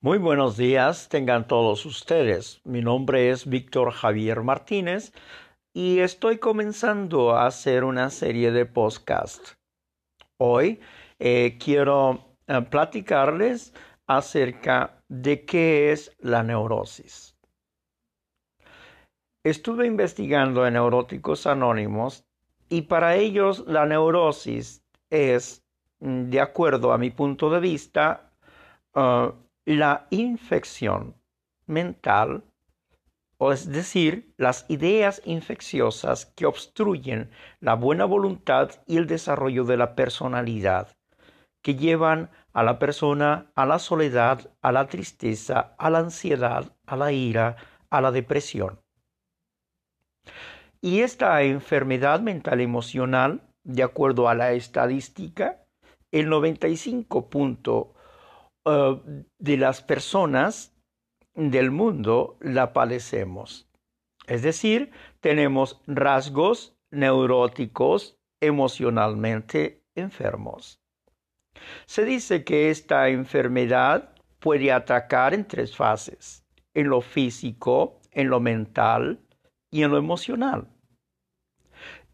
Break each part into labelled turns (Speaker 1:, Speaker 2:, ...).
Speaker 1: Muy buenos días, tengan todos ustedes. Mi nombre es Víctor Javier Martínez y estoy comenzando a hacer una serie de podcasts. Hoy eh, quiero eh, platicarles acerca de qué es la neurosis. Estuve investigando en neuróticos anónimos y para ellos la neurosis es, mm, de acuerdo a mi punto de vista, uh, la infección mental, o es decir, las ideas infecciosas que obstruyen la buena voluntad y el desarrollo de la personalidad, que llevan a la persona a la soledad, a la tristeza, a la ansiedad, a la ira, a la depresión. Y esta enfermedad mental emocional, de acuerdo a la estadística, el 95% Uh, de las personas del mundo la padecemos. Es decir, tenemos rasgos neuróticos emocionalmente enfermos. Se dice que esta enfermedad puede atacar en tres fases, en lo físico, en lo mental y en lo emocional.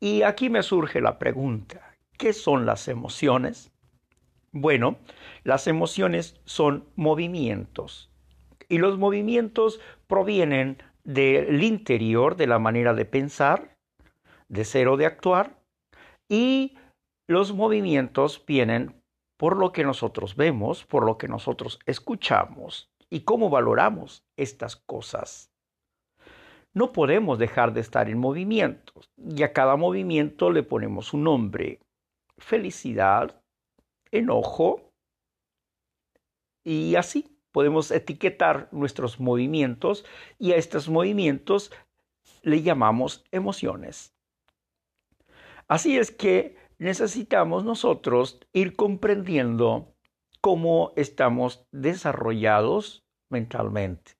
Speaker 1: Y aquí me surge la pregunta, ¿qué son las emociones? Bueno, las emociones son movimientos y los movimientos provienen del interior de la manera de pensar, de ser o de actuar y los movimientos vienen por lo que nosotros vemos, por lo que nosotros escuchamos y cómo valoramos estas cosas. No podemos dejar de estar en movimiento y a cada movimiento le ponemos un nombre. Felicidad, enojo y así podemos etiquetar nuestros movimientos y a estos movimientos le llamamos emociones. Así es que necesitamos nosotros ir comprendiendo cómo estamos desarrollados mentalmente.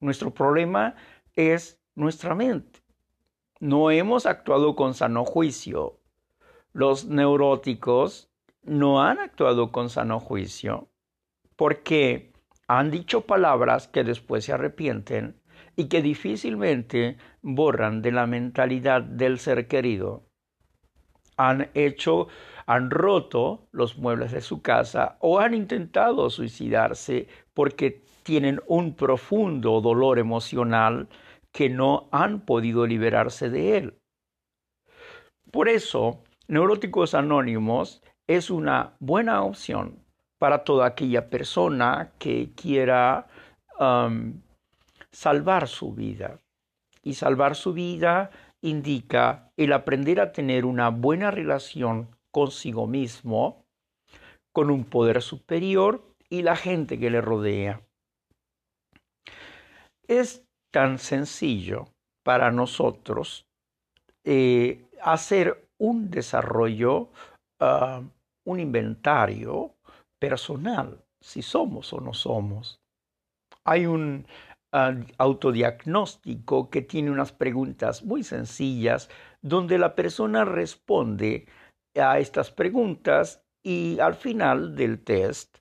Speaker 1: Nuestro problema es nuestra mente. No hemos actuado con sano juicio. Los neuróticos no han actuado con sano juicio porque han dicho palabras que después se arrepienten y que difícilmente borran de la mentalidad del ser querido. Han hecho, han roto los muebles de su casa o han intentado suicidarse porque tienen un profundo dolor emocional que no han podido liberarse de él. Por eso, Neuróticos Anónimos es una buena opción para toda aquella persona que quiera um, salvar su vida. Y salvar su vida indica el aprender a tener una buena relación consigo mismo, con un poder superior y la gente que le rodea. Es tan sencillo para nosotros eh, hacer un desarrollo Ah, un inventario personal, si somos o no somos. Hay un ah, autodiagnóstico que tiene unas preguntas muy sencillas donde la persona responde a estas preguntas y al final del test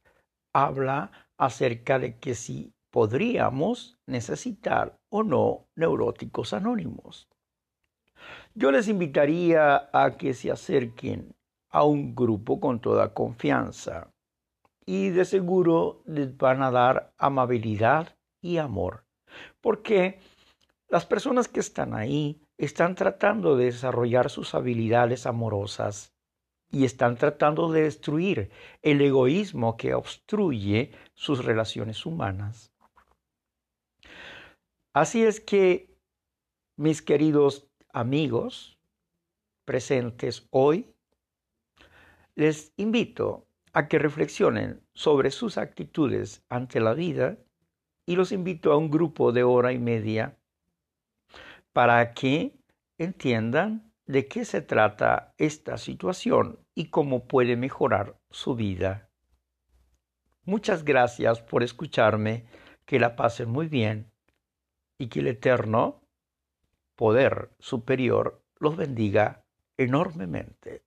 Speaker 1: habla acerca de que si podríamos necesitar o no neuróticos anónimos. Yo les invitaría a que se acerquen a un grupo con toda confianza y de seguro les van a dar amabilidad y amor, porque las personas que están ahí están tratando de desarrollar sus habilidades amorosas y están tratando de destruir el egoísmo que obstruye sus relaciones humanas. Así es que, mis queridos amigos presentes hoy, les invito a que reflexionen sobre sus actitudes ante la vida y los invito a un grupo de hora y media para que entiendan de qué se trata esta situación y cómo puede mejorar su vida. Muchas gracias por escucharme, que la pasen muy bien y que el eterno poder superior los bendiga enormemente.